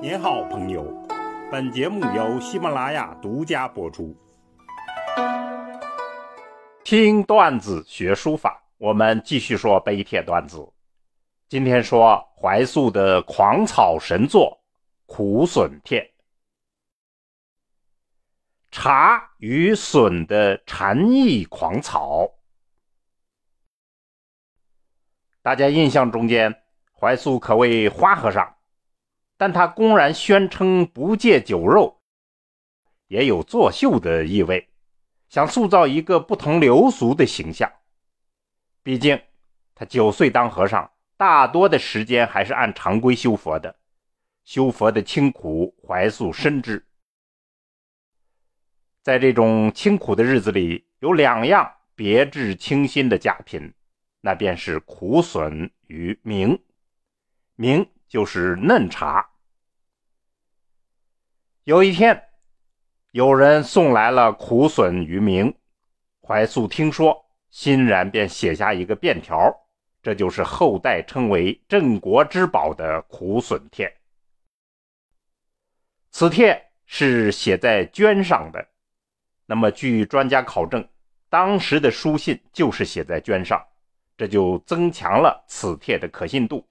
您好，朋友。本节目由喜马拉雅独家播出。听段子学书法，我们继续说碑帖段子。今天说怀素的狂草神作《苦笋帖》。茶与笋的禅意狂草，大家印象中间，怀素可谓花和尚。但他公然宣称不戒酒肉，也有作秀的意味，想塑造一个不同流俗的形象。毕竟他九岁当和尚，大多的时间还是按常规修佛的，修佛的清苦，怀素深知。在这种清苦的日子里，有两样别致清新的佳品，那便是苦笋与茗。茗就是嫩茶。有一天，有人送来了苦笋于明，怀素听说，欣然便写下一个便条，这就是后代称为“镇国之宝”的苦笋帖。此帖是写在绢上的，那么据专家考证，当时的书信就是写在绢上，这就增强了此帖的可信度。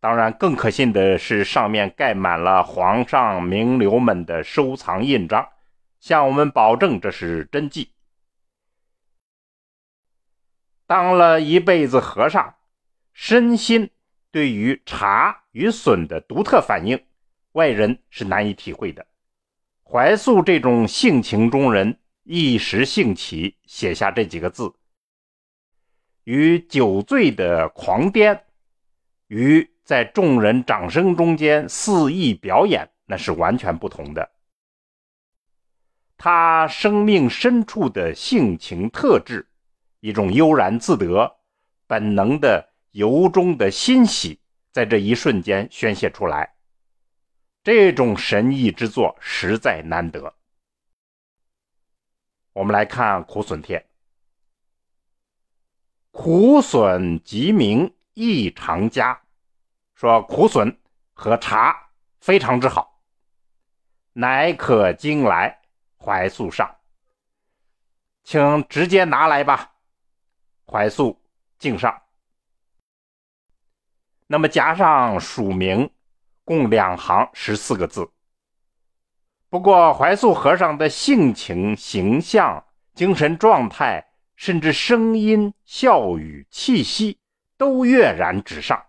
当然，更可信的是上面盖满了皇上名流们的收藏印章，向我们保证这是真迹。当了一辈子和尚，身心对于茶与笋的独特反应，外人是难以体会的。怀素这种性情中人，一时兴起写下这几个字，与酒醉的狂癫，与。在众人掌声中间肆意表演，那是完全不同的。他生命深处的性情特质，一种悠然自得、本能的由衷的欣喜，在这一瞬间宣泄出来。这种神异之作实在难得。我们来看《苦笋帖》，苦笋即名异常家。说苦笋和茶非常之好，乃可经来怀素上，请直接拿来吧。怀素敬上，那么加上署名，共两行十四个字。不过怀素和尚的性情、形象、精神状态，甚至声音、笑语、气息，都跃然纸上。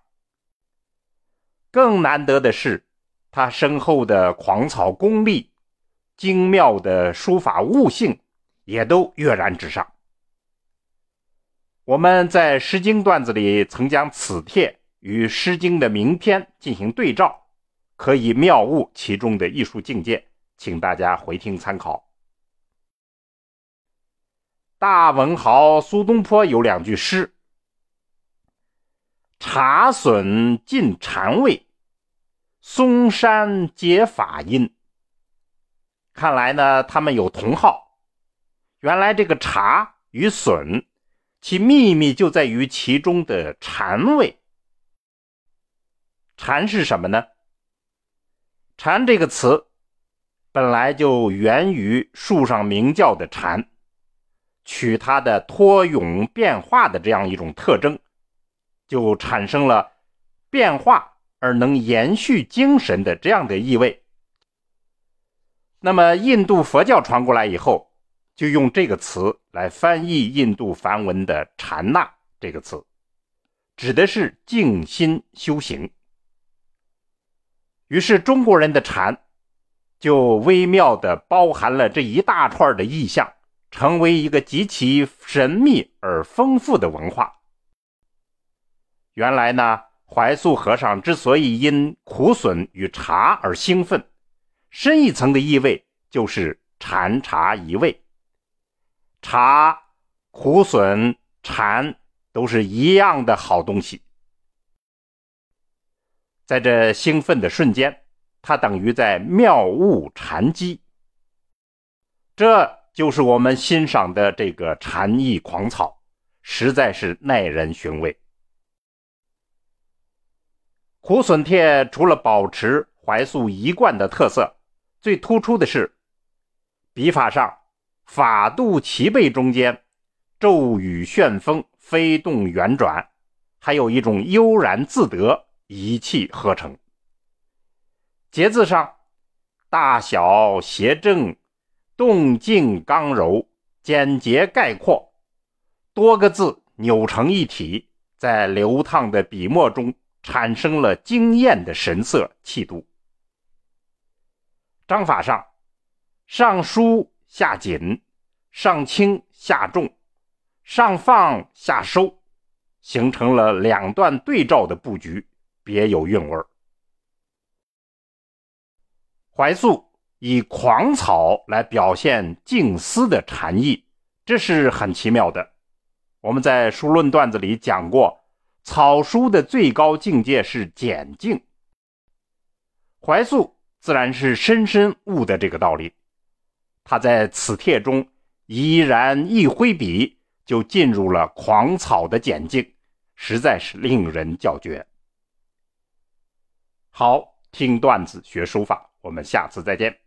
更难得的是，他深厚的狂草功力、精妙的书法悟性，也都跃然纸上。我们在《诗经》段子里曾将此帖与《诗经》的名篇进行对照，可以妙悟其中的艺术境界，请大家回听参考。大文豪苏东坡有两句诗。茶笋尽禅味，松山结法音。看来呢，他们有同好。原来这个茶与笋，其秘密就在于其中的禅味。禅是什么呢？禅这个词本来就源于树上鸣叫的蝉，取它的脱蛹变化的这样一种特征。就产生了变化而能延续精神的这样的意味。那么，印度佛教传过来以后，就用这个词来翻译印度梵文的“禅那”这个词，指的是静心修行。于是，中国人的禅就微妙的包含了这一大串的意象，成为一个极其神秘而丰富的文化。原来呢，怀素和尚之所以因苦笋与茶而兴奋，深一层的意味就是禅茶一味。茶、苦笋、禅都是一样的好东西。在这兴奋的瞬间，他等于在妙悟禅机。这就是我们欣赏的这个禅意狂草，实在是耐人寻味。苦笋帖除了保持怀素一贯的特色，最突出的是笔法上法度齐备，中间骤雨旋风，飞动圆转，还有一种悠然自得，一气呵成。节字上大小谐正，动静刚柔，简洁概括，多个字扭成一体，在流淌的笔墨中产生了惊艳的神色气度。章法上，上疏下紧，上轻下重，上放下收，形成了两段对照的布局，别有韵味儿怀素以狂草来表现静思的禅意，这是很奇妙的。我们在书论段子里讲过，草书的最高境界是简静。怀素。自然是深深悟的这个道理，他在此帖中依然一挥笔就进入了狂草的简境，实在是令人叫绝。好，听段子学书法，我们下次再见。